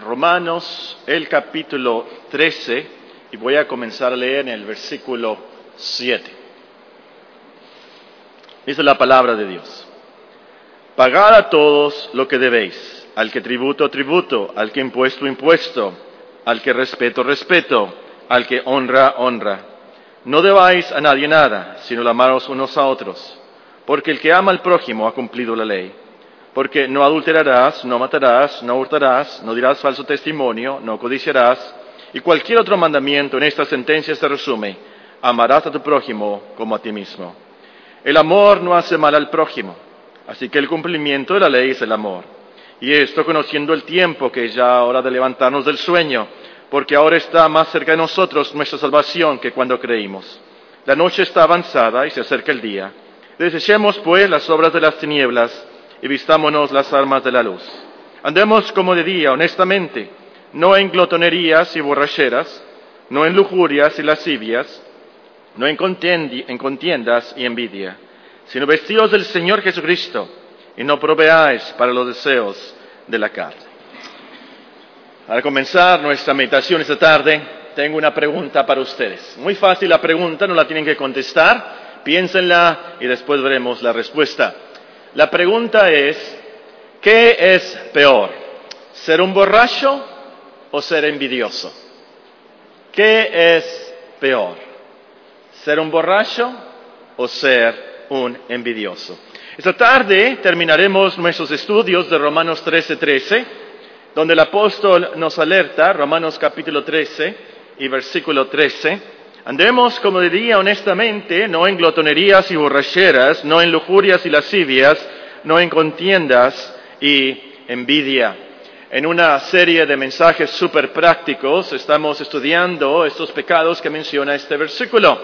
Romanos, el capítulo 13, y voy a comenzar a leer en el versículo 7. Dice la palabra de Dios. Pagad a todos lo que debéis, al que tributo, tributo, al que impuesto, impuesto, al que respeto, respeto, al que honra, honra. No debáis a nadie nada, sino amaros unos a otros, porque el que ama al prójimo ha cumplido la ley. Porque no adulterarás, no matarás, no hurtarás, no dirás falso testimonio, no codiciarás, y cualquier otro mandamiento en esta sentencia se resume, amarás a tu prójimo como a ti mismo. El amor no hace mal al prójimo, así que el cumplimiento de la ley es el amor. Y esto conociendo el tiempo que es ya hora de levantarnos del sueño, porque ahora está más cerca de nosotros nuestra salvación que cuando creímos. La noche está avanzada y se acerca el día. Desechemos pues las obras de las tinieblas y vistámonos las armas de la luz. Andemos como de día, honestamente, no en glotonerías y borracheras, no en lujurias y lascivias, no en, en contiendas y envidia, sino vestidos del Señor Jesucristo y no proveáis para los deseos de la carne. Al comenzar nuestra meditación esta tarde, tengo una pregunta para ustedes. Muy fácil la pregunta, no la tienen que contestar, piénsenla y después veremos la respuesta. La pregunta es, ¿qué es peor? ¿Ser un borracho o ser envidioso? ¿Qué es peor? ¿Ser un borracho o ser un envidioso? Esta tarde terminaremos nuestros estudios de Romanos 13:13 donde el apóstol nos alerta, Romanos capítulo 13 y versículo 13, andemos como diría honestamente, no en glotonerías y borracheras, no en lujurias y lascivias, no en contiendas y envidia. En una serie de mensajes súper prácticos estamos estudiando estos pecados que menciona este versículo.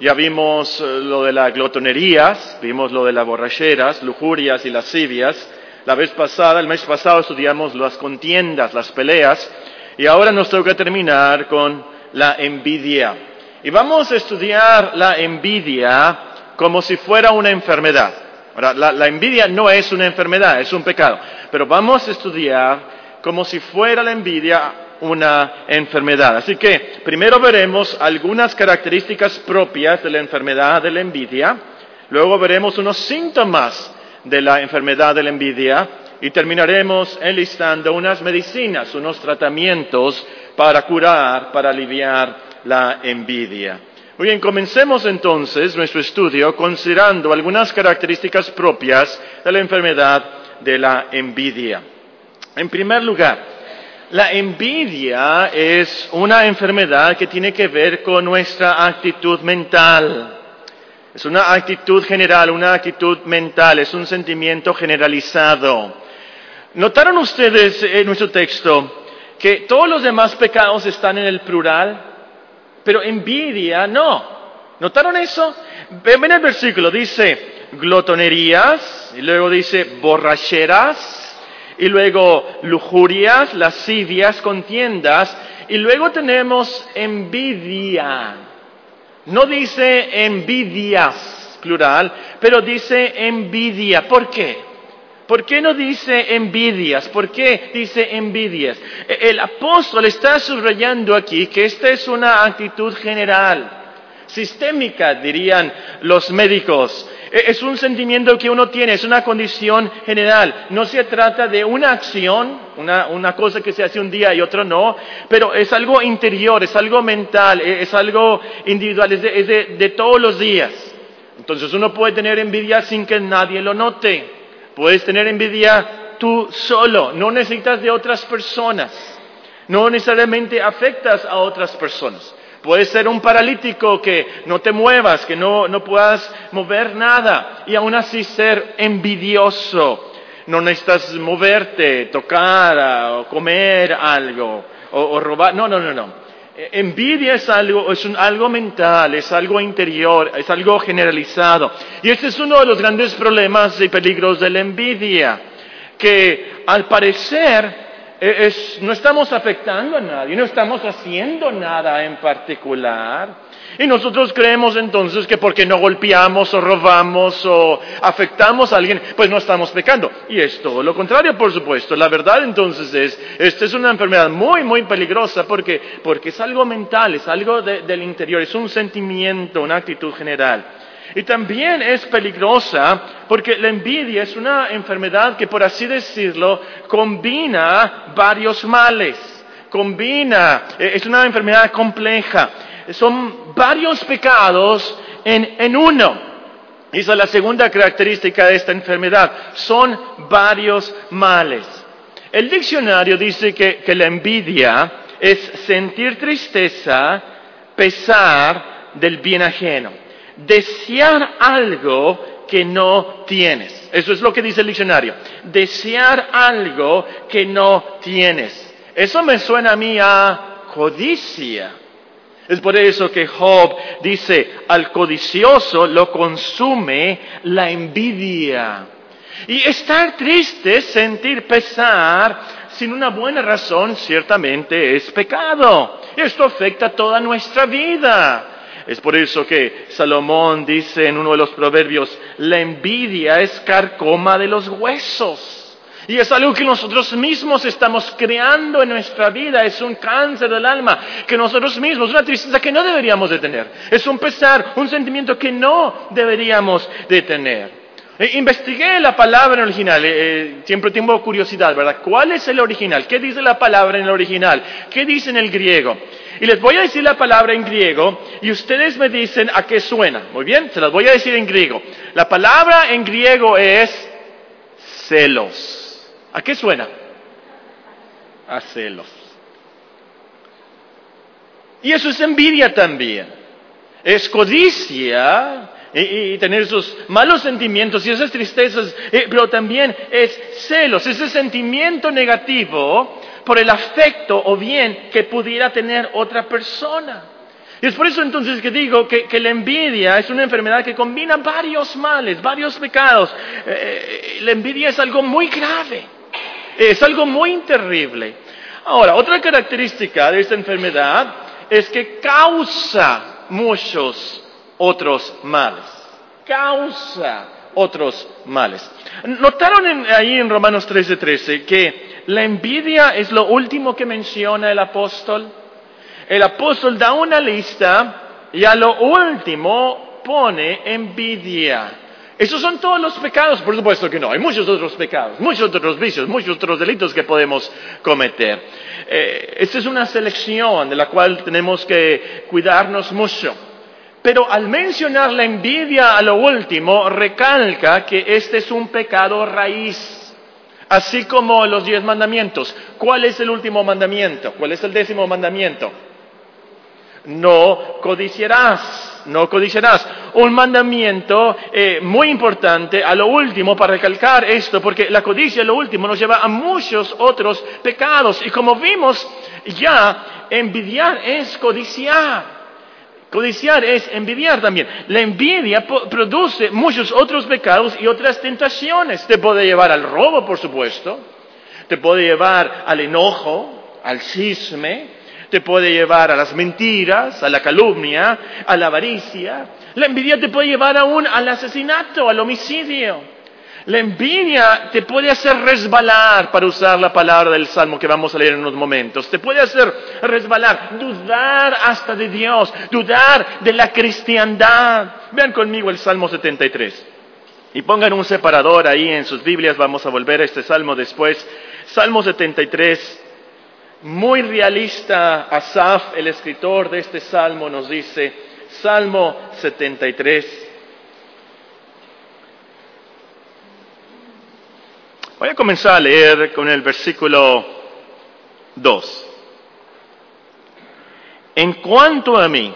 Ya vimos eh, lo de las glotonerías, vimos lo de las borracheras, lujurias y lascivias, la vez pasada, el mes pasado estudiamos las contiendas, las peleas, y ahora nos toca terminar con la envidia. Y vamos a estudiar la envidia como si fuera una enfermedad. La, la envidia no es una enfermedad, es un pecado, pero vamos a estudiar como si fuera la envidia una enfermedad. Así que primero veremos algunas características propias de la enfermedad de la envidia, luego veremos unos síntomas de la enfermedad de la envidia y terminaremos enlistando unas medicinas, unos tratamientos para curar, para aliviar la envidia. Muy bien, comencemos entonces nuestro estudio considerando algunas características propias de la enfermedad de la envidia. En primer lugar, la envidia es una enfermedad que tiene que ver con nuestra actitud mental. Es una actitud general, una actitud mental, es un sentimiento generalizado. ¿Notaron ustedes en nuestro texto que todos los demás pecados están en el plural, pero envidia no? ¿Notaron eso? Ven el versículo, dice glotonerías, y luego dice borracheras, y luego lujurias, lascivias, contiendas, y luego tenemos envidia. No dice envidias, plural, pero dice envidia. ¿Por qué? ¿Por qué no dice envidias? ¿Por qué dice envidias? E, el apóstol está subrayando aquí que esta es una actitud general, sistémica, dirían los médicos. E, es un sentimiento que uno tiene, es una condición general. No se trata de una acción, una, cosa que se hace un día y otro no, pero es algo interior, es algo mental, e, es algo individual, es de, todos los días. Entonces uno puede tener envidia sin que nadie lo note. Puedes tener envidia tú solo, no necesitas de otras personas. No necesariamente afectas a otras personas. Puedes ser un paralítico que no te muevas, que no, puedas mover nada y aún así ser envidioso. No necesitas moverte, tocar o comer algo o, robar. No, no, no, no. E, envidia es algo, es algo mental, es algo interior, es algo generalizado. Y este es uno de los grandes problemas y peligros de la envidia, que al parecer Eh, es, no estamos afectando a nadie, no estamos haciendo nada en particular. Y nosotros creemos entonces que porque no golpeamos o robamos o afectamos a alguien, pues no estamos pecando. Y es todo lo contrario, por supuesto. La verdad entonces es, esta es una enfermedad muy, muy peligrosa porque, porque es algo mental, es algo del interior, es un sentimiento, una actitud general. Y también es peligrosa porque la envidia es una enfermedad que, por así decirlo, combina varios males, combina, eh, es una enfermedad compleja, son varios pecados en, en uno. Esa es la segunda característica de esta enfermedad, son varios males. El diccionario dice que, que la envidia es sentir tristeza, pesar del bien ajeno desear algo que no tienes. Eso es lo que dice el diccionario. Desear algo que no tienes. Eso me suena a mí a codicia. Es por eso que Job dice, al codicioso lo consume la envidia. Y estar triste, sentir pesar, sin una buena razón, ciertamente es pecado. Esto afecta toda nuestra vida. Es por eso que Salomón dice en uno de los proverbios, la envidia es carcoma de los huesos. Y es algo que nosotros mismos estamos creando en nuestra vida, es un cáncer del alma que nosotros mismos, una tristeza que no deberíamos de tener, es un pesar, un sentimiento que no deberíamos de tener. E investigué la palabra en original, eh, eh, siempre tengo curiosidad, ¿verdad? ¿Cuál es el original? ¿Qué dice la palabra en el original? ¿Qué dice en el griego? Y les voy a decir la palabra en griego y ustedes me dicen a qué suena. Muy bien, se las voy a decir en griego. La palabra en griego es celos. ¿A qué suena? A celos. Y eso es envidia también. Es codicia y, tener esos malos sentimientos y esas tristezas, eh, pero también es celos, ese sentimiento negativo por el afecto o bien que pudiera tener otra persona. Y es por eso entonces que digo que, la envidia es una enfermedad que combina varios males, varios pecados. Eh, la envidia es algo muy grave, es algo muy terrible. Ahora, otra característica de esta enfermedad es que causa muchos otros males. Causa otros males. ¿Notaron ahí en Romanos 13:13 que la envidia es lo último que menciona el apóstol? El apóstol da una lista y a lo último pone envidia. Esos son todos los pecados, por supuesto que no, hay muchos otros pecados, muchos otros vicios, muchos otros delitos que podemos cometer. Eh, esta es una selección de la cual tenemos que cuidarnos mucho. Pero al mencionar la envidia a lo último, recalca que este es un pecado raíz. Así como los diez mandamientos. ¿Cuál es el último mandamiento? ¿Cuál es el décimo mandamiento? No codiciarás, no codiciarás. Un mandamiento eh, muy importante a lo último para recalcar esto, porque la codicia a lo último nos lleva a muchos otros pecados. Y como vimos ya, envidiar es codiciar. Codiciar es envidiar también. La envidia produce muchos otros pecados y otras tentaciones. Te puede llevar al robo, por supuesto. Te puede llevar al enojo, al cisme. Te puede llevar a las mentiras, a la calumnia, a la avaricia. La envidia te puede llevar aún al asesinato, al homicidio. La envidia te puede hacer resbalar, para usar la palabra del Salmo que vamos a leer en unos momentos. Te puede hacer resbalar, dudar hasta de Dios, dudar de la cristiandad. Vean conmigo el Salmo 73. Y pongan un separador ahí en sus Biblias, vamos a volver a este Salmo después. Salmo 73, muy realista, Asaf, el escritor de este Salmo, nos dice, Salmo 73 Voy a comenzar a leer con el versículo 2. En cuanto a mí,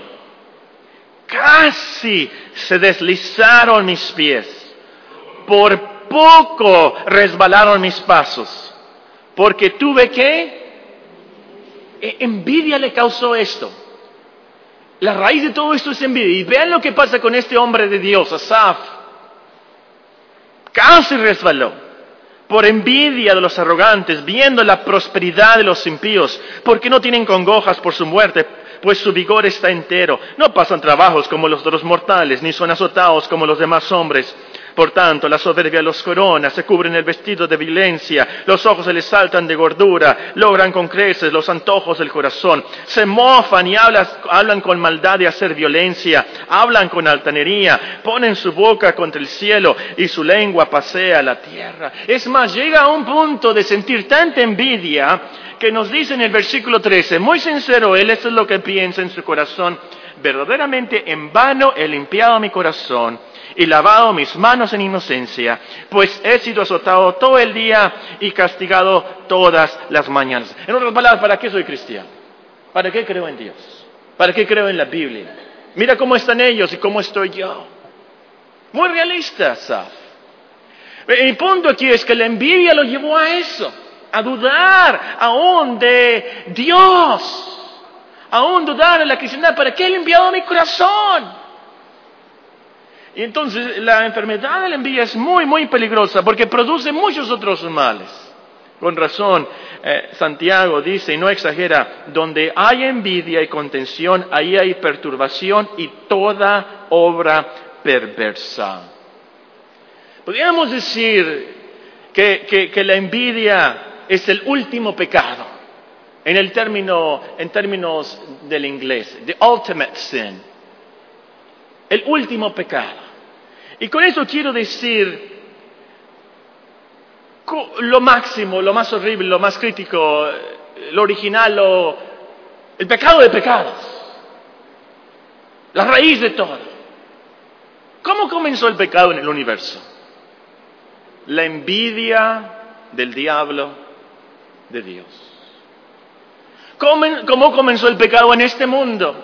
casi se deslizaron mis pies, por poco resbalaron mis pasos, porque tuve que, envidia le causó esto. La raíz de todo esto es envidia. Y vean lo que pasa con este hombre de Dios, Asaf. Casi resbaló por envidia de los arrogantes, viendo la prosperidad de los impíos, porque no tienen congojas por su muerte, pues su vigor está entero. No pasan trabajos como los de los mortales, ni son azotados como los demás hombres. Por tanto, la soberbia los corona, se cubren el vestido de violencia, los ojos se les saltan de gordura, logran con creces los antojos del corazón, se mofan y hablan, con maldad de hacer violencia, hablan con altanería, ponen su boca contra el cielo y su lengua pasea la tierra. Es más, llega a un punto de sentir tanta envidia que nos dice en el versículo 13, muy sincero él, eso es lo que piensa en su corazón, verdaderamente en vano he limpiado mi corazón y lavado mis manos en inocencia, pues he sido azotado todo el día y castigado todas las mañanas. En otras palabras, ¿para qué soy cristiano? ¿Para qué creo en Dios? ¿Para qué creo en la Biblia? Mira cómo están ellos y cómo estoy yo. Muy realista, Saf. El punto aquí es que la envidia lo llevó a eso, a dudar aún de Dios, aún dudar en la cristiandad. ¿Para qué he limpiado mi corazón? Y entonces la enfermedad de la envidia es muy, muy peligrosa porque produce muchos otros males. Con razón, eh, Santiago dice, y no exagera, donde hay envidia y contención, ahí hay perturbación y toda obra perversa. Podríamos decir que, que la envidia es el último pecado, en, el término, en términos del inglés, the ultimate sin, el último pecado. Y con eso quiero decir lo máximo, lo más horrible, lo más crítico, lo original, lo, el pecado de pecados, la raíz de todo. ¿Cómo comenzó el pecado en el universo? La envidia del diablo de Dios. ¿Cómo, comenzó el pecado en este mundo?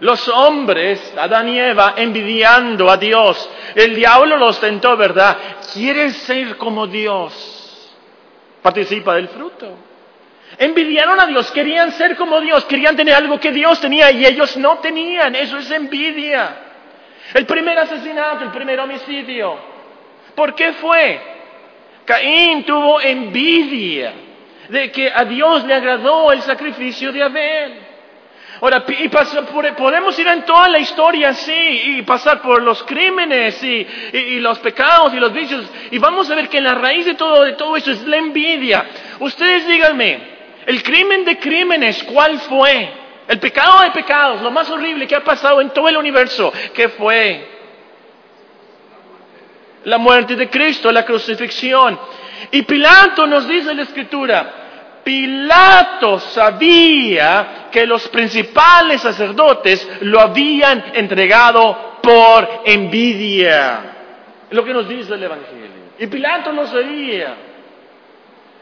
Los hombres, Adán y Eva, envidiando a Dios. El diablo los tentó, ¿verdad? Quieren ser como Dios. Participa del fruto. Envidiaron a Dios, querían ser como Dios, querían tener algo que Dios tenía y ellos no tenían. Eso es envidia. El primer asesinato, el primer homicidio. ¿Por qué fue? Caín tuvo envidia de que a Dios le agradó el sacrificio de Abel. Ahora, y podemos ir en toda la historia así y pasar por los crímenes y, los pecados y los vicios y vamos a ver que la raíz de todo, de todo eso es la envidia. Ustedes díganme, el crimen de crímenes, ¿cuál fue? El pecado de pecados, lo más horrible que ha pasado en todo el universo, ¿qué fue? La muerte de Cristo, la crucifixión. Y Pilato nos dice en la escritura, Pilato sabía que los principales sacerdotes lo habían entregado por envidia. Lo que nos dice el Evangelio. Y Pilato lo sabía.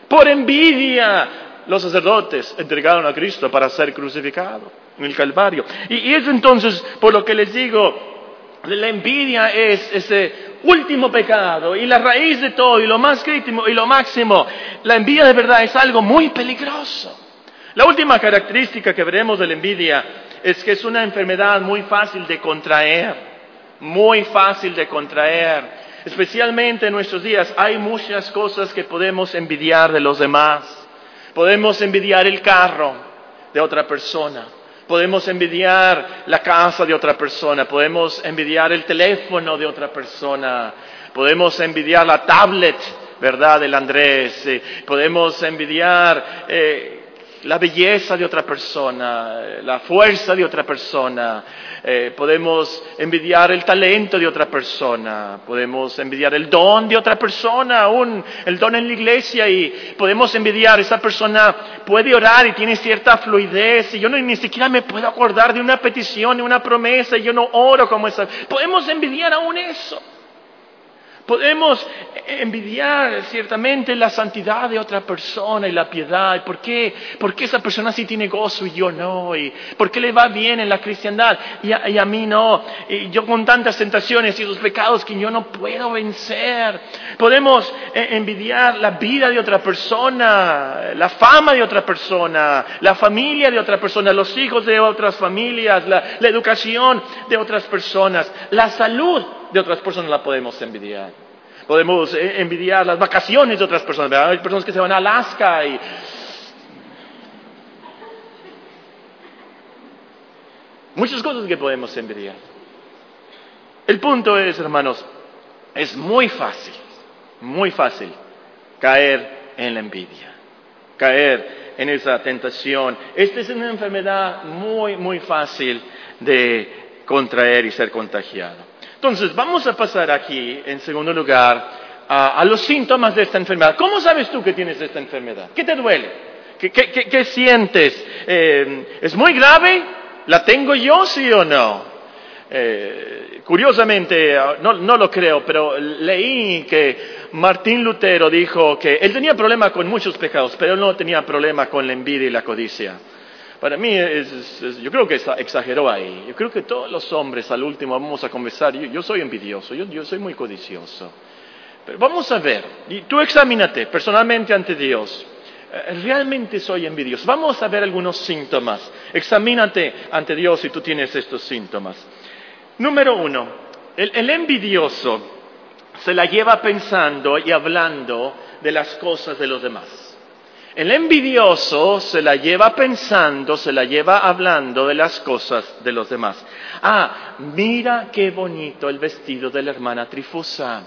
Por envidia, los sacerdotes entregaron a Cristo para ser crucificado en el Calvario. Y, es entonces por lo que les digo, la envidia es ese último pecado y la raíz de todo y lo más crítico y lo máximo. La envidia de verdad es algo muy peligroso. La última característica que veremos de la envidia es que es una enfermedad muy fácil de contraer, muy fácil de contraer. Especialmente en nuestros días hay muchas cosas que podemos envidiar de los demás. Podemos envidiar el carro de otra persona podemos envidiar la casa de otra persona, podemos envidiar el teléfono de otra persona, podemos envidiar la tablet, ¿verdad?, del Andrés, eh, podemos envidiar eh, la belleza de otra persona, la fuerza de otra persona, eh, podemos envidiar el talento de otra persona, podemos envidiar el don de otra persona, aún el don en la iglesia y podemos envidiar, esa persona puede orar y tiene cierta fluidez y yo ni siquiera me puedo acordar de una petición, de una promesa y yo no oro como esa. Podemos envidiar aún eso. Podemos envidiar ciertamente la santidad de otra persona y la piedad. ¿Por qué? Porque esa persona sí tiene gozo y yo no. ¿Y por qué le va bien en la cristiandad y a, mí no? Y yo con tantas tentaciones y los pecados que yo no puedo vencer. Podemos eh, envidiar la vida de otra persona, la fama de otra persona, la familia de otra persona, los hijos de otras familias, la educación de otras personas, la salud de otras personas la podemos envidiar. Podemos eh, envidiar las vacaciones de otras personas. Hay personas que se van a Alaska y... Muchas cosas que podemos envidiar. El punto es, hermanos, es muy fácil, muy fácil caer en la envidia, caer en esa tentación. Esta es una enfermedad muy, muy fácil de contraer y ser contagiado. Entonces, vamos a pasar aquí, en segundo lugar, a, los síntomas de esta enfermedad. ¿Cómo sabes tú que tienes esta enfermedad? ¿Qué te duele? ¿Qué, sientes? Eh, ¿Es muy grave? ¿La tengo yo, sí o no? Eh, curiosamente, no, lo creo, pero leí que Martín Lutero dijo que él tenía problema con muchos pecados, pero no tenía problema con la envidia y la codicia. Para mí, yo creo que exageró ahí. Yo creo que todos los hombres al último vamos a conversar. Yo, soy envidioso, yo, soy muy codicioso. Pero vamos a ver, y tú examínate personalmente ante Dios. Eh, ¿Realmente soy envidioso? Vamos a ver algunos síntomas. Examínate ante Dios si tú tienes estos síntomas. Número uno, el envidioso se la lleva pensando y hablando de las cosas de los demás. El envidioso se la lleva pensando, se la lleva hablando de las cosas de los demás. Ah, mira qué bonito el vestido de la hermana Trifusa.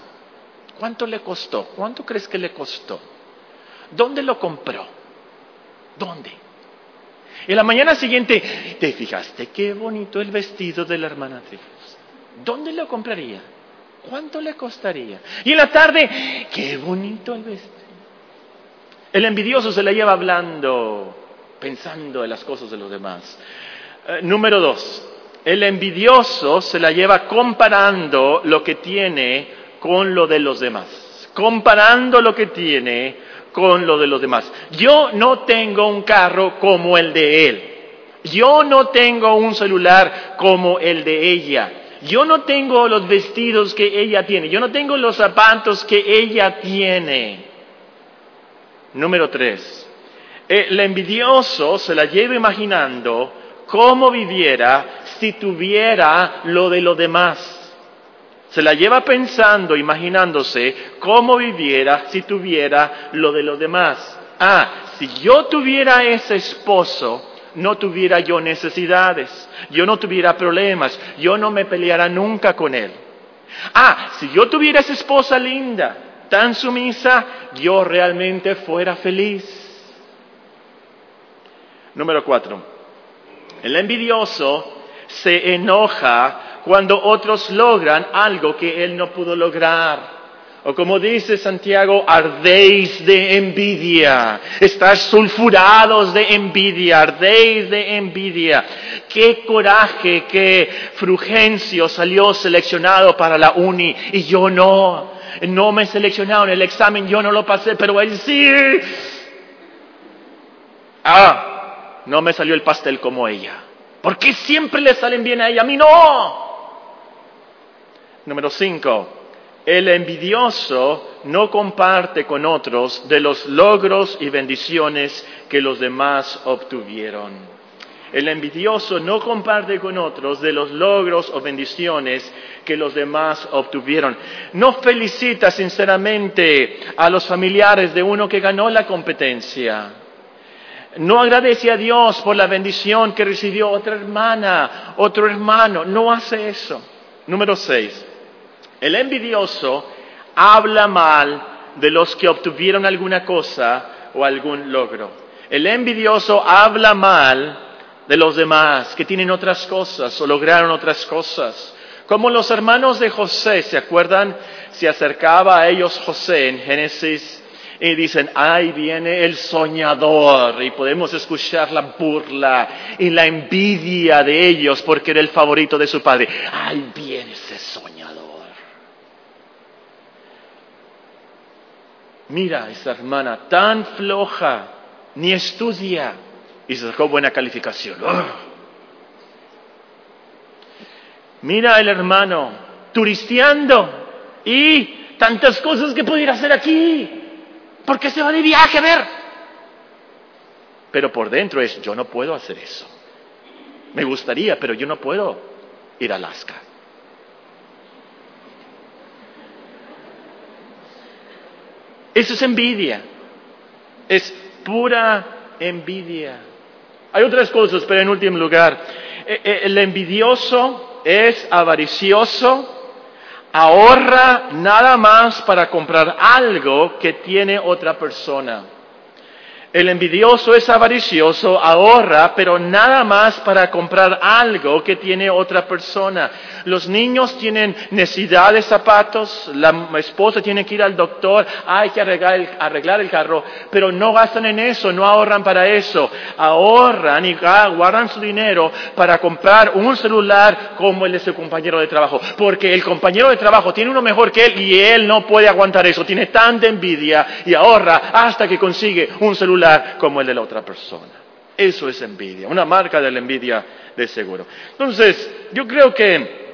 ¿Cuánto le costó? ¿Cuánto crees que le costó? ¿Dónde lo compró? ¿Dónde? Y la mañana siguiente, ¿te fijaste qué bonito el vestido de la hermana Trifusa? ¿Dónde lo compraría? ¿Cuánto le costaría? Y en la tarde, qué bonito el vestido. El envidioso se la lleva hablando, pensando en las cosas de los demás. Eh, número dos, el envidioso se la lleva comparando lo que tiene con lo de los demás. Comparando lo que tiene con lo de los demás. Yo no tengo un carro como el de él. Yo no tengo un celular como el de ella. Yo no tengo los vestidos que ella tiene. Yo no tengo los zapatos que ella tiene. Número tres, el envidioso se la lleva imaginando cómo viviera si tuviera lo de los demás. Se la lleva pensando, imaginándose cómo viviera si tuviera lo de los demás. Ah, si yo tuviera ese esposo, no tuviera yo necesidades, yo no tuviera problemas, yo no me peleara nunca con él. Ah, si yo tuviera esa esposa linda, tan sumisa, yo realmente fuera feliz. Número cuatro, el envidioso se enoja cuando otros logran algo que él no pudo lograr. O como dice Santiago, ardéis de envidia, estáis sulfurados de envidia, ardéis de envidia. Qué coraje que Frugencio salió seleccionado para la uni y yo no no me seleccionaron, el examen yo no lo pasé, pero él sí. Ah, no me salió el pastel como ella. ¿Por qué siempre le salen bien a ella? A mí no. Número cinco, el envidioso no comparte con otros de los logros y bendiciones que los demás obtuvieron. El envidioso no comparte con otros de los logros o bendiciones que los demás obtuvieron. No felicita sinceramente a los familiares de uno que ganó la competencia. No agradece a Dios por la bendición que recibió otra hermana, otro hermano. No hace eso. Número seis. El envidioso habla mal de los que obtuvieron alguna cosa o algún logro. El envidioso habla mal de los demás que tienen otras cosas o lograron otras cosas. Como los hermanos de José, ¿se acuerdan? Se acercaba a ellos José en Génesis y dicen, ahí viene el soñador. Y podemos escuchar la burla y la envidia de ellos porque era el favorito de su padre. Ahí viene ese soñador. Mira esa hermana tan floja, ni estudia y se sacó buena calificación. ¡Ah! Mira el hermano turisteando y tantas cosas que pudiera hacer aquí. ¿Por qué se va de viaje a ver? Pero por dentro es, yo no puedo hacer eso. Me gustaría, pero yo no puedo ir a Alaska. Eso es envidia. Es pura envidia. Hay otras cosas, pero en último lugar, eh, eh, el envidioso es avaricioso, ahorra nada más para comprar algo que tiene otra persona. El envidioso es avaricioso, ahorra, pero nada más para comprar algo que tiene otra persona. Los niños tienen necesidad de zapatos, la esposa tiene que ir al doctor, hay que arreglar el, carro, pero no gastan en eso, no ahorran para eso. Ahorran y guardan su dinero para comprar un celular como el de su compañero de trabajo, porque el compañero de trabajo tiene uno mejor que él y él no puede aguantar eso, tiene tanta envidia y ahorra hasta que consigue un celular como el de la otra persona. Eso es envidia, una marca de la envidia de seguro. Entonces, yo creo que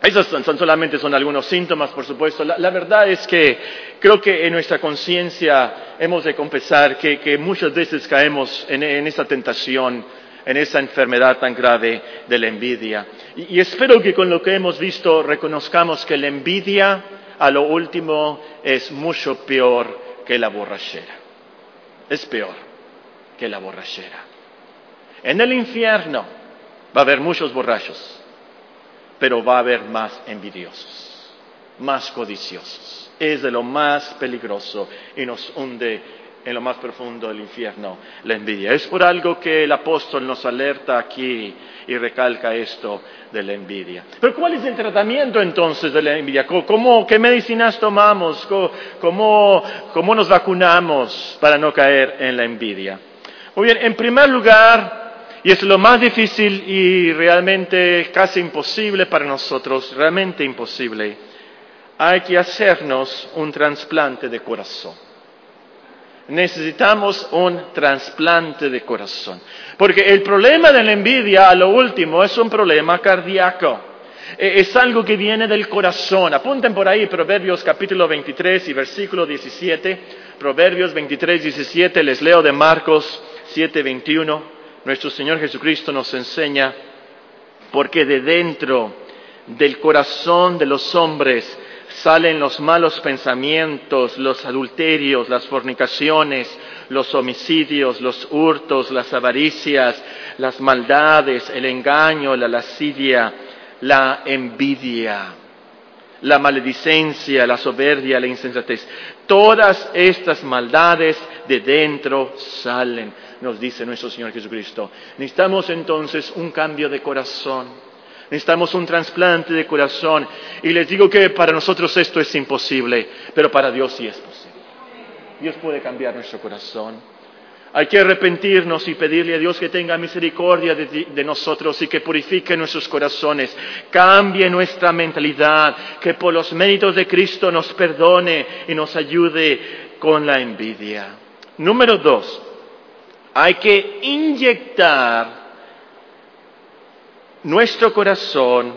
esos son, solamente son algunos síntomas, por supuesto. La, verdad es que creo que en nuestra conciencia hemos de confesar que, muchas veces caemos en, esa tentación, en esa enfermedad tan grave de la envidia. y espero que con lo que hemos visto reconozcamos que la envidia a lo último es mucho peor que la borrachera es peor que la borrachera. En el infierno va a haber muchos borrachos, pero va a haber más envidiosos, más codiciosos. Es de lo más peligroso y nos hunde en lo más profundo del infierno la envidia. Es por algo que el apóstol nos alerta aquí y recalca esto de la envidia. Pero ¿cuál es el tratamiento entonces de la envidia? ¿Cómo, ¿Qué medicinas tomamos? ¿Cómo, ¿Cómo nos vacunamos para no caer en la envidia? Muy bien, en primer lugar, y es lo más difícil y realmente casi imposible para nosotros, realmente imposible, hay que hacernos un trasplante de corazón necesitamos un trasplante de corazón. Porque el problema de la envidia, a lo último, es un problema cardíaco. E, es algo que viene del corazón. Apunten por ahí Proverbios capítulo 23 y versículo 17. Proverbios 23, 17, les leo de Marcos 7, 21. Nuestro Señor Jesucristo nos enseña, porque de dentro del corazón de los hombres salen los malos pensamientos, los adulterios, las fornicaciones, los homicidios, los hurtos, las avaricias, las maldades, el engaño, la lascivia, la envidia, la maledicencia, la soberbia, la insensatez. Todas estas maldades de dentro salen, nos dice nuestro Señor Jesucristo. Necesitamos entonces un cambio de corazón Necesitamos un trasplante de corazón. Y les digo que para nosotros esto es imposible, pero para Dios sí es posible. Dios puede cambiar nuestro corazón. Hay que arrepentirnos y pedirle a Dios que tenga misericordia de, nosotros y que purifique nuestros corazones, cambie nuestra mentalidad, que por los méritos de Cristo nos perdone y nos ayude con la envidia. Número dos, hay que inyectar nuestro corazón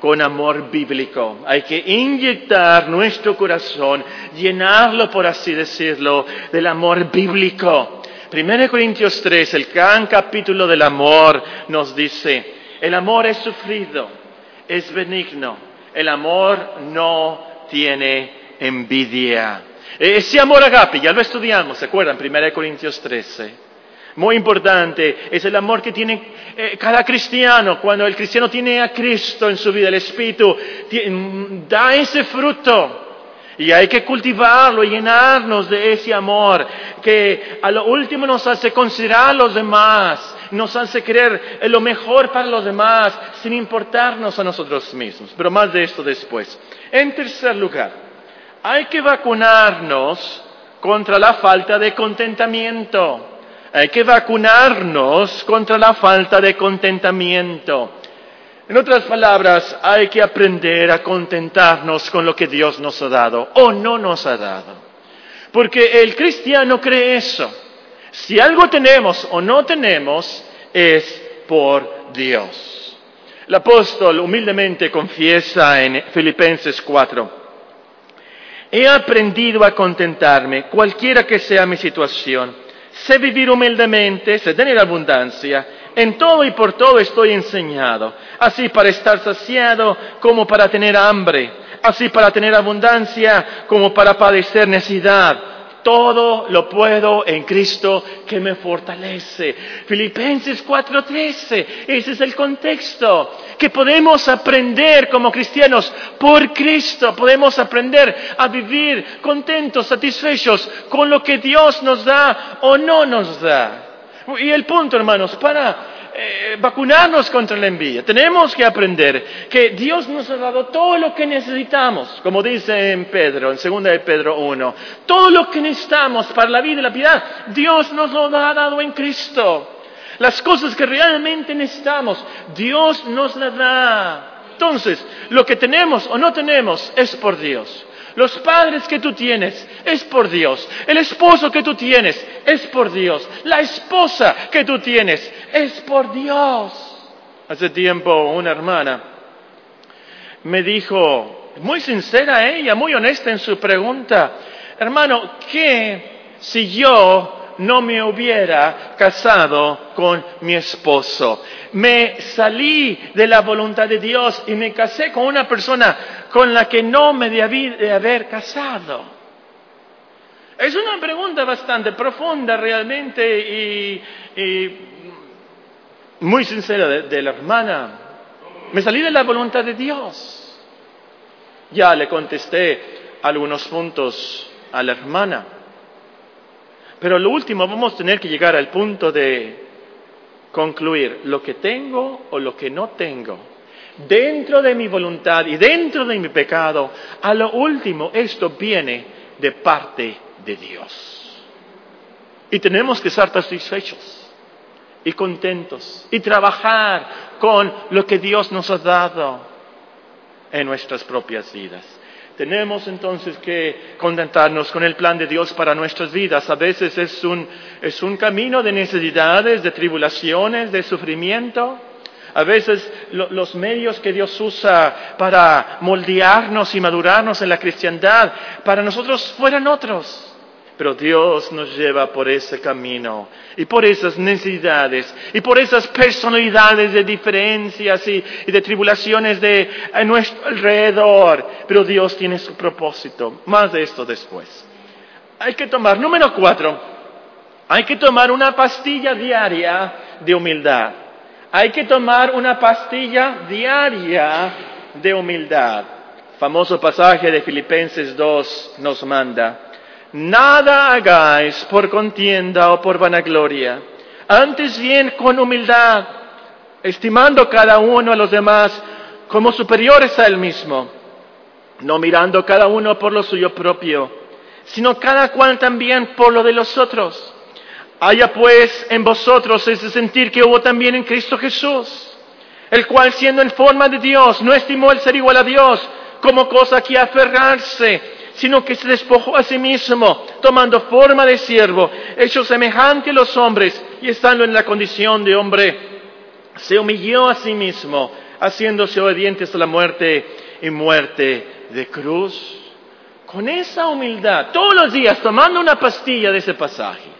con amor bíblico. Hay que inyectar nuestro corazón, llenarlo, por así decirlo, del amor bíblico. 1 Corintios 3, el gran capítulo del amor, nos dice, el amor es sufrido, es benigno, el amor no tiene envidia. Ese amor agape, ya lo estudiamos, ¿se acuerdan? 1 Corintios 13 muy importante, es el amor que tiene eh, cada cristiano. Cuando el cristiano tiene a Cristo en su vida, el Espíritu mm, da ese fruto. Y hay que cultivarlo y llenarnos de ese amor que a lo último nos hace considerar a los demás, nos hace creer lo mejor para los demás sin importarnos a nosotros mismos. Pero más de esto después. En tercer lugar, hay que vacunarnos contra la falta de contentamiento. Hay que vacunarnos contra la falta de contentamiento. En otras palabras, hay que aprender a contentarnos con lo que Dios nos ha dado o no nos ha dado. Porque el cristiano cree eso. Si algo tenemos o no tenemos, es por Dios. El apóstol humildemente confiesa en Filipenses 4, he aprendido a contentarme, cualquiera que sea mi situación sé vivir humildemente, sé tener abundancia, en todo y por todo estoy enseñado, así para estar saciado como para tener hambre, así para tener abundancia como para padecer necesidad. Todo lo puedo en Cristo que me fortalece. Filipenses 4:13, ese es el contexto. Que podemos aprender como cristianos por Cristo, podemos aprender a vivir contentos, satisfechos con lo que Dios nos da o no nos da. Y el punto, hermanos, para eh, vacunarnos contra la envidia. Tenemos que aprender que Dios nos ha dado todo lo que necesitamos, como dice en Pedro, en 2 de Pedro 1. Todo lo que necesitamos para la vida y la piedad, Dios nos lo ha dado en Cristo. Las cosas que realmente necesitamos, Dios nos las da. Entonces, lo que tenemos o no tenemos es por Dios. Los padres que tú tienes es por Dios. El esposo que tú tienes es por Dios. La esposa que tú tienes es por Dios. Hace tiempo una hermana me dijo, muy sincera ella, muy honesta en su pregunta, hermano, ¿qué si yo no me hubiera casado con mi esposo. Me salí de la voluntad de Dios y me casé con una persona con la que no me debí de haber casado. Es una pregunta bastante profunda realmente y, muy sincera de la hermana. Me salí de la voluntad de Dios. Ya le contesté algunos puntos a la hermana. Pero lo último, vamos a tener que llegar al punto de concluir lo que tengo o lo que no tengo. Dentro de mi voluntad y dentro de mi pecado, a lo último, esto viene de parte de Dios. Y tenemos que estar satisfechos y contentos y trabajar con lo que Dios nos ha dado en nuestras propias vidas. Tenemos entonces que contentarnos con el plan de Dios para nuestras vidas. A veces es un, es un camino de necesidades, de tribulaciones, de sufrimiento. A veces los medios que Dios usa para moldearnos y madurarnos en la cristiandad, para nosotros fueran otros. Pero Dios nos lleva por ese camino y por esas necesidades y por esas personalidades de diferencias y, de tribulaciones de a nuestro alrededor. Pero Dios tiene su propósito. Más de esto después. Hay que tomar, número cuatro, hay que tomar una pastilla diaria de humildad. Hay que tomar una pastilla diaria de humildad. Famoso pasaje de Filipenses 2 nos manda. Nada hagáis por contienda o por vanagloria, antes bien con humildad, estimando cada uno a los demás como superiores a él mismo, no mirando cada uno por lo suyo propio, sino cada cual también por lo de los otros. Haya pues en vosotros ese sentir que hubo también en Cristo Jesús, el cual siendo en forma de Dios no estimó el ser igual a Dios como cosa que aferrarse, sino que se despojó a sí mismo, tomando forma de siervo, hecho semejante a los hombres, y estando en la condición de hombre, se humilló a sí mismo, haciéndose obediente hasta la muerte y muerte de cruz. Con esa humildad, todos los días tomando una pastilla de ese pasaje,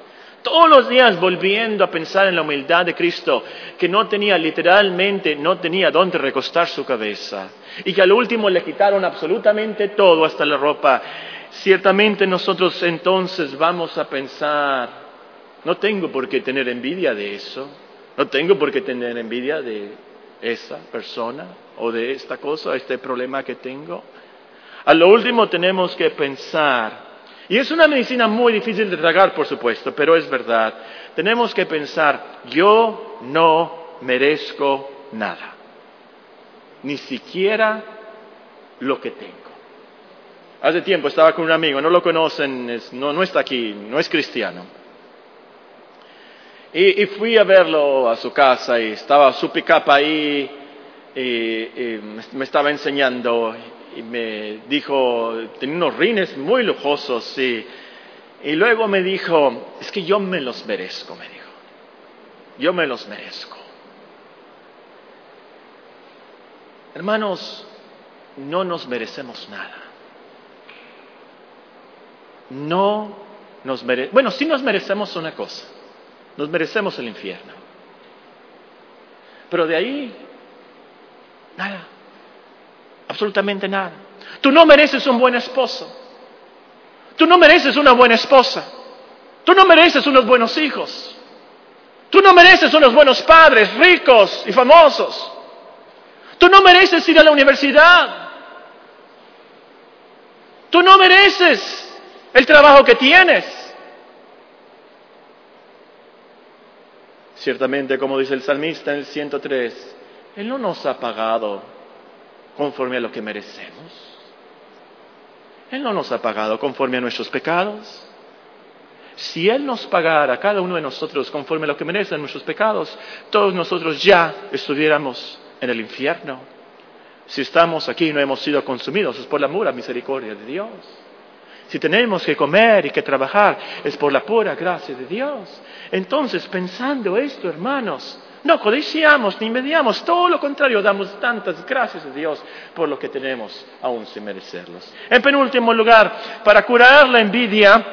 todos los días volviendo a pensar en la humildad de Cristo, que no tenía literalmente, no tenía dónde recostar su cabeza, y que al último le quitaron absolutamente todo, hasta la ropa. Ciertamente nosotros entonces vamos a pensar, no tengo por qué tener envidia de eso, no tengo por qué tener envidia de esa persona o de esta cosa, este problema que tengo. A lo último tenemos que pensar y es una medicina muy difícil de tragar, por supuesto, pero es verdad. Tenemos que pensar, yo no merezco nada, ni siquiera lo que tengo. Hace tiempo estaba con un amigo, no lo conocen, no, está aquí, no es cristiano. Y, fui a verlo a su casa y estaba su pick-up ahí y me estaba enseñando y me dijo, tenía unos rines muy lujosos y, y luego me dijo, es que yo me los merezco, me dijo, yo me los merezco. Hermanos, no nos merecemos nada. No nos merecemos, bueno, sí nos merecemos una cosa, nos merecemos el infierno. Pero de ahí, nada absolutamente nada. Tú no mereces un buen esposo. Tú no mereces una buena esposa. Tú no mereces unos buenos hijos. Tú no mereces unos buenos padres ricos y famosos. Tú no mereces ir a la universidad. Tú no mereces el trabajo que tienes. Ciertamente, como dice el salmista en el 103, Él no nos ha pagado conforme a lo que merecemos. Él no nos ha pagado conforme a nuestros pecados. Si Él nos pagara a cada uno de nosotros conforme a lo que merecen nuestros pecados, todos nosotros ya estuviéramos en el infierno. Si estamos aquí no hemos sido consumidos, es por la pura misericordia de Dios. Si tenemos que comer y que trabajar, es por la pura gracia de Dios. Entonces, pensando esto, hermanos, no codiciamos ni mediamos, todo lo contrario, damos tantas gracias a Dios por lo que tenemos, aún sin merecerlos. En penúltimo lugar, para curar la envidia,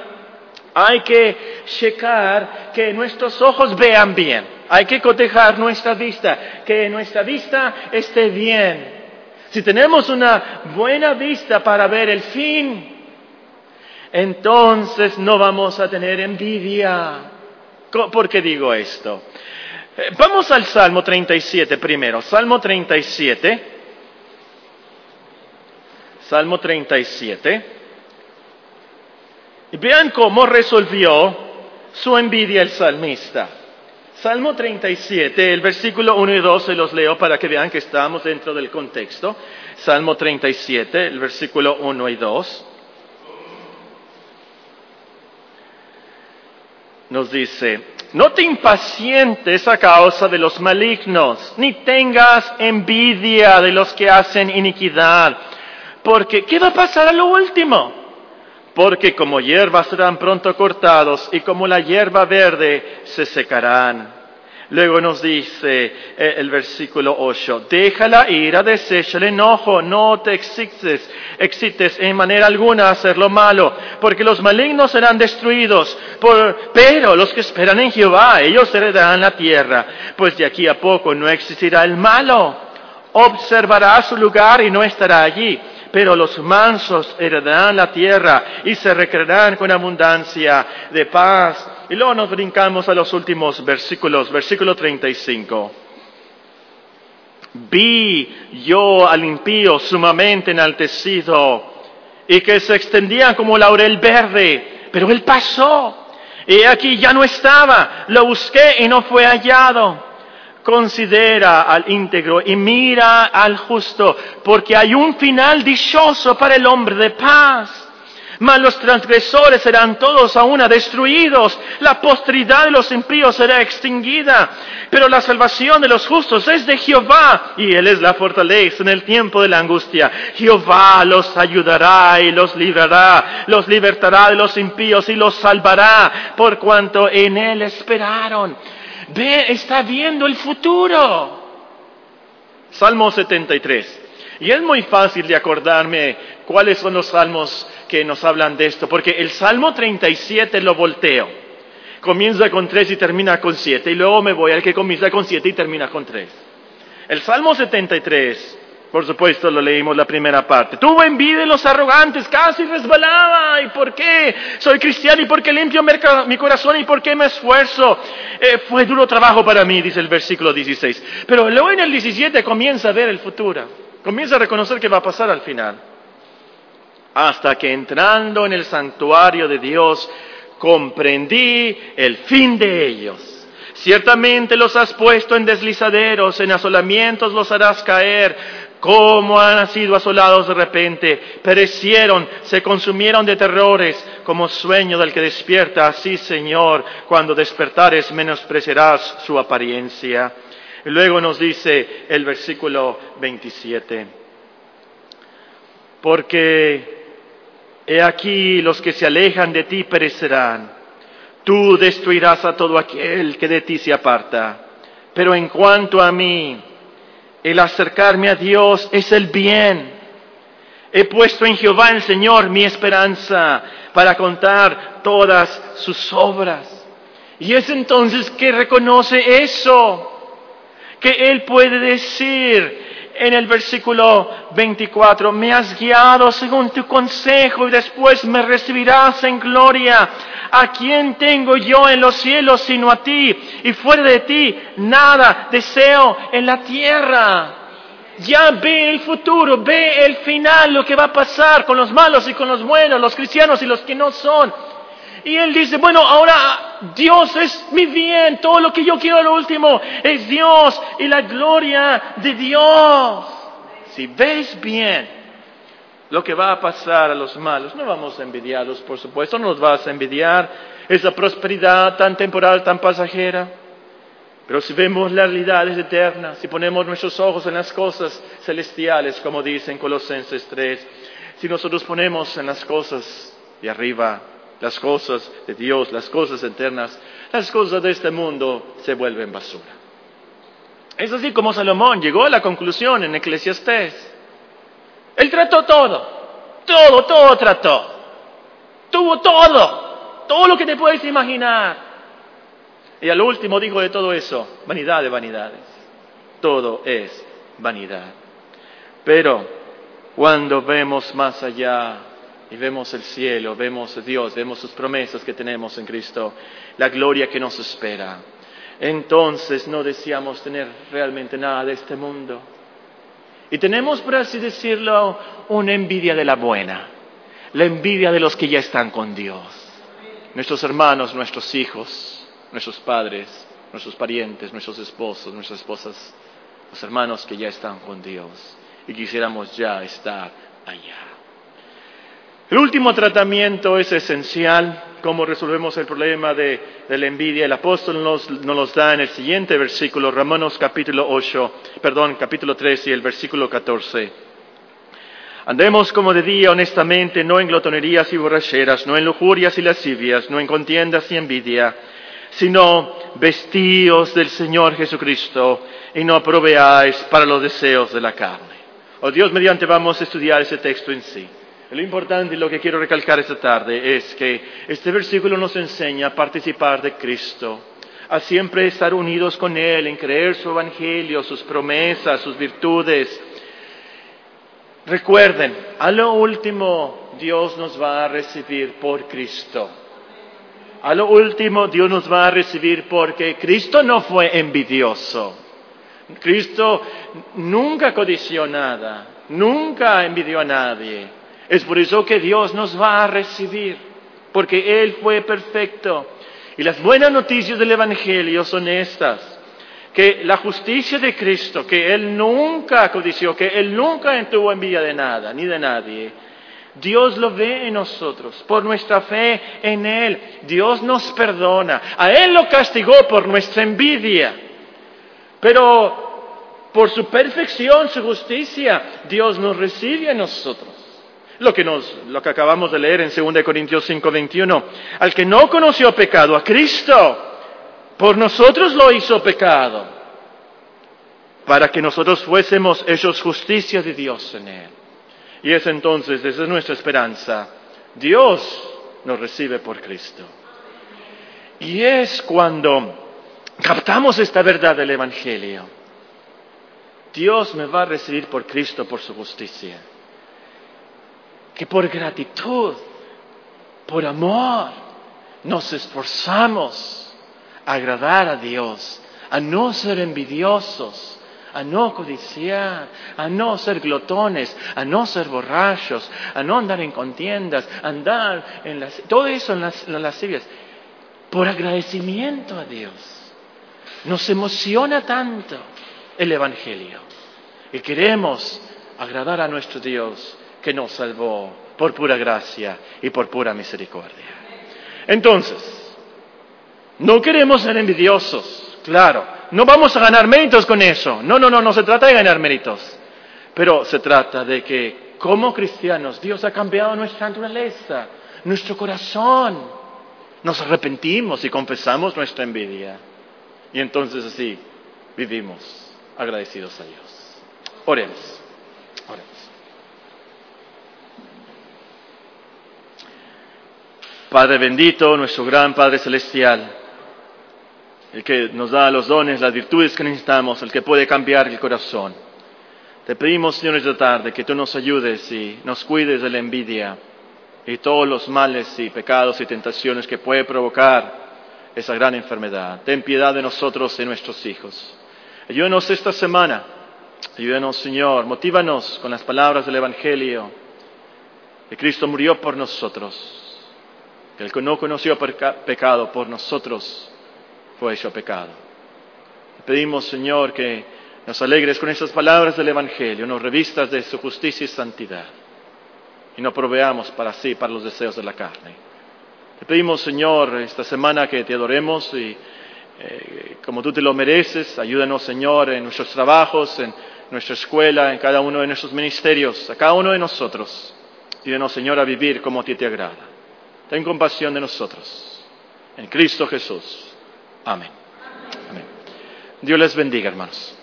hay que checar que nuestros ojos vean bien. Hay que cotejar nuestra vista, que nuestra vista esté bien. Si tenemos una buena vista para ver el fin, entonces no vamos a tener envidia. ¿Por qué digo esto? Eh, vamos al Salmo 37 primero. Salmo 37. Salmo 37. Y vean cómo resolvió su envidia el salmista. Salmo 37, el versículo 1 y 2 se los leo para que vean que estamos dentro del contexto. Salmo 37, el versículo 1 y 2. Nos dice, no te impacientes a causa de los malignos, ni tengas envidia de los que hacen iniquidad, porque ¿qué va a pasar a lo último? porque como hierba serán pronto cortados y como la hierba verde se secarán. Luego nos dice eh, el versículo 8, deja la ira, desecha el enojo, no te excites, excites en manera alguna a hacer lo malo, porque los malignos serán destruidos, pero los que esperan en Jehová, ellos heredarán la tierra, pues de aquí a poco no existirá el malo, observará su lugar y no estará allí pero los mansos heredarán la tierra y se recrearán con abundancia de paz. Y luego nos brincamos a los últimos versículos, versículo 35. Vi yo al impío sumamente enaltecido y que se extendía como laurel verde, pero él pasó. Y aquí ya no estaba, lo busqué y no fue hallado considera al íntegro y mira al justo, porque hay un final dichoso para el hombre de paz. Mas los transgresores serán todos a una destruidos, la posteridad de los impíos será extinguida, pero la salvación de los justos es de Jehová, y Él es la fortaleza en el tiempo de la angustia. Jehová los ayudará y los librará, los libertará de los impíos y los salvará, por cuanto en Él esperaron ve, está viendo el futuro. Salmo 73. Y es muy fácil de acordarme cuáles son los salmos que nos hablan de esto, porque el Salmo 37 lo volteo. Comienza con 3 y termina con 7, y luego me voy al que comienza con 7 y termina con 3. El Salmo 73 por supuesto, lo leímos la primera parte. Tuvo envidia de los arrogantes, casi resbalaba. ¿Y por qué? Soy cristiano y por qué limpio mi corazón y por qué me esfuerzo. Eh, fue duro trabajo para mí, dice el versículo 16. Pero luego en el 17 comienza a ver el futuro. Comienza a reconocer qué va a pasar al final. Hasta que entrando en el santuario de Dios, comprendí el fin de ellos. Ciertamente los has puesto en deslizaderos, en asolamientos los harás caer cómo han sido asolados de repente, perecieron, se consumieron de terrores, como sueño del que despierta, así Señor, cuando despertares menospreciarás su apariencia. Luego nos dice el versículo 27, porque he aquí los que se alejan de ti perecerán, tú destruirás a todo aquel que de ti se aparta, pero en cuanto a mí, el acercarme a Dios es el bien. He puesto en Jehová el Señor mi esperanza para contar todas sus obras. Y es entonces que reconoce eso, que Él puede decir en el versículo 24, me has guiado según tu consejo y después me recibirás en gloria. ¿A quién tengo yo en los cielos sino a ti? Y fuera de ti nada deseo en la tierra. Ya ve el futuro, ve el final, lo que va a pasar con los malos y con los buenos, los cristianos y los que no son. Y él dice, bueno, ahora Dios es mi bien, todo lo que yo quiero lo último es Dios y la gloria de Dios. Si ves bien lo que va a pasar a los malos, no vamos a envidiarlos, por supuesto, no nos vas a envidiar esa prosperidad tan temporal, tan pasajera. Pero si vemos las realidades eternas, si ponemos nuestros ojos en las cosas celestiales, como dice en Colosenses 3, si nosotros ponemos en las cosas de arriba, las cosas de Dios, las cosas eternas, las cosas de este mundo se vuelven basura. Es así como Salomón llegó a la conclusión en Eclesiastés. Él trató todo, todo, todo trató. Tuvo todo, todo lo que te puedes imaginar. Y al último dijo de todo eso, vanidad de vanidades. Todo es vanidad. Pero cuando vemos más allá y vemos el cielo, vemos a Dios, vemos sus promesas que tenemos en Cristo, la gloria que nos espera. Entonces no deseamos tener realmente nada de este mundo. Y tenemos, por así decirlo, una envidia de la buena, la envidia de los que ya están con Dios. Nuestros hermanos, nuestros hijos, nuestros padres, nuestros parientes, nuestros esposos, nuestras esposas, los hermanos que ya están con Dios. Y quisiéramos ya estar allá. El último tratamiento es esencial, cómo resolvemos el problema de, la envidia. El apóstol nos, nos da en el siguiente versículo, Romanos capítulo 8, perdón, capítulo 3 y el versículo 14. Andemos como de día honestamente, no en glotonerías y borracheras, no en lujurias y lascivias, no en contiendas y envidia, sino vestíos del Señor Jesucristo y no proveáis para los deseos de la carne. Oh Dios, mediante vamos a estudiar ese texto en sí. Lo importante y lo que quiero recalcar esta tarde es que este versículo nos enseña a participar de Cristo, a siempre estar unidos con Él, en creer su evangelio, sus promesas, sus virtudes. Recuerden, a lo último Dios nos va a recibir por Cristo. A lo último Dios nos va a recibir porque Cristo no fue envidioso. Cristo nunca codició nada, nunca envidió a nadie. Es por eso que Dios nos va a recibir, porque Él fue perfecto. Y las buenas noticias del Evangelio son estas, que la justicia de Cristo, que Él nunca codició, que Él nunca tuvo envidia de nada, ni de nadie, Dios lo ve en nosotros, por nuestra fe en Él. Dios nos perdona. A Él lo castigó por nuestra envidia. Pero por su perfección, su justicia, Dios nos recibe a nosotros. Lo que, nos, lo que acabamos de leer en 2 Corintios 5:21. Al que no conoció pecado, a Cristo, por nosotros lo hizo pecado, para que nosotros fuésemos hechos justicia de Dios en él. Y es entonces, esa es nuestra esperanza. Dios nos recibe por Cristo. Y es cuando captamos esta verdad del Evangelio. Dios me va a recibir por Cristo, por su justicia que por gratitud, por amor, nos esforzamos a agradar a Dios, a no ser envidiosos, a no codiciar, a no ser glotones, a no ser borrachos, a no andar en contiendas, a andar en las, todo eso en las, en las por agradecimiento a Dios. Nos emociona tanto el Evangelio y queremos agradar a nuestro Dios que nos salvó por pura gracia y por pura misericordia. Entonces, no queremos ser envidiosos, claro, no vamos a ganar méritos con eso, no, no, no, no se trata de ganar méritos, pero se trata de que como cristianos Dios ha cambiado nuestra naturaleza, nuestro corazón, nos arrepentimos y confesamos nuestra envidia y entonces así vivimos agradecidos a Dios. Oremos. Padre bendito, nuestro gran Padre celestial, el que nos da los dones, las virtudes que necesitamos, el que puede cambiar el corazón. Te pedimos, Señor, esta tarde que tú nos ayudes y nos cuides de la envidia y todos los males y pecados y tentaciones que puede provocar esa gran enfermedad. Ten piedad de nosotros y nuestros hijos. Ayúdanos esta semana. Ayúdanos, Señor. Motívanos con las palabras del Evangelio. Que Cristo murió por nosotros. El que no conoció pecado por nosotros fue hecho pecado. Pedimos, Señor, que nos alegres con estas palabras del Evangelio, nos revistas de su justicia y santidad y no proveamos para sí, para los deseos de la carne. Te pedimos, Señor, esta semana que te adoremos y eh, como tú te lo mereces, ayúdanos, Señor, en nuestros trabajos, en nuestra escuela, en cada uno de nuestros ministerios, a cada uno de nosotros. Ayúdanos, Señor, a vivir como a ti te agrada. Ten compasión de nosotros. En Cristo Jesús. Amén. Amén. Dios les bendiga, hermanos.